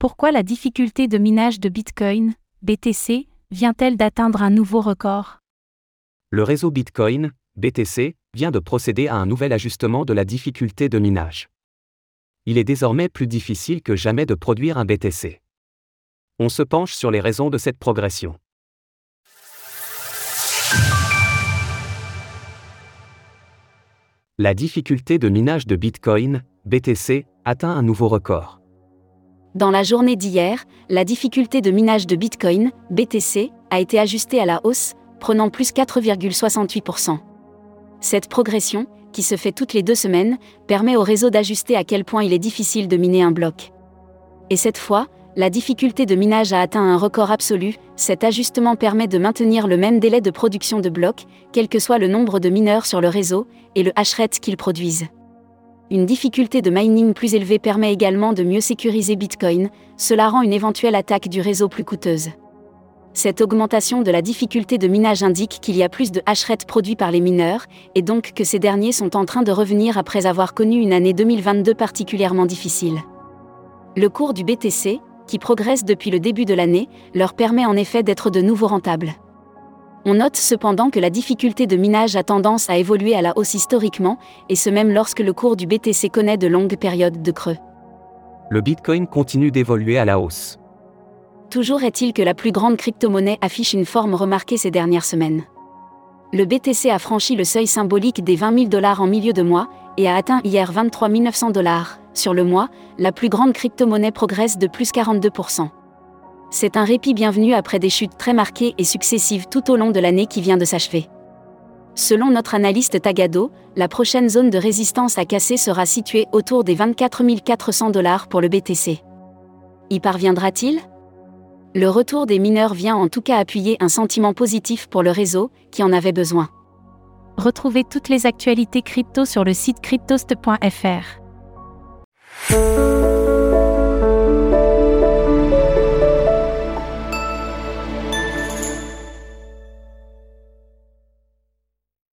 Pourquoi la difficulté de minage de Bitcoin, BTC, vient-elle d'atteindre un nouveau record? Le réseau Bitcoin, BTC, vient de procéder à un nouvel ajustement de la difficulté de minage. Il est désormais plus difficile que jamais de produire un BTC. On se penche sur les raisons de cette progression. La difficulté de minage de Bitcoin, BTC, atteint un nouveau record. Dans la journée d'hier, la difficulté de minage de Bitcoin, BTC, a été ajustée à la hausse, prenant plus 4,68%. Cette progression, qui se fait toutes les deux semaines, permet au réseau d'ajuster à quel point il est difficile de miner un bloc. Et cette fois, la difficulté de minage a atteint un record absolu, cet ajustement permet de maintenir le même délai de production de blocs, quel que soit le nombre de mineurs sur le réseau, et le hashrate qu'ils produisent. Une difficulté de mining plus élevée permet également de mieux sécuriser Bitcoin, cela rend une éventuelle attaque du réseau plus coûteuse. Cette augmentation de la difficulté de minage indique qu'il y a plus de hashrate produits par les mineurs, et donc que ces derniers sont en train de revenir après avoir connu une année 2022 particulièrement difficile. Le cours du BTC, qui progresse depuis le début de l'année, leur permet en effet d'être de nouveau rentables. On note cependant que la difficulté de minage a tendance à évoluer à la hausse historiquement, et ce même lorsque le cours du BTC connaît de longues périodes de creux. Le Bitcoin continue d'évoluer à la hausse. Toujours est-il que la plus grande crypto-monnaie affiche une forme remarquée ces dernières semaines. Le BTC a franchi le seuil symbolique des 20 000 dollars en milieu de mois et a atteint hier 23 900 dollars, sur le mois, la plus grande crypto-monnaie progresse de plus 42%. C'est un répit bienvenu après des chutes très marquées et successives tout au long de l'année qui vient de s'achever. Selon notre analyste Tagado, la prochaine zone de résistance à casser sera située autour des 24 400 dollars pour le BTC. Y parviendra-t-il? Le retour des mineurs vient en tout cas appuyer un sentiment positif pour le réseau, qui en avait besoin. Retrouvez toutes les actualités crypto sur le site cryptost.fr.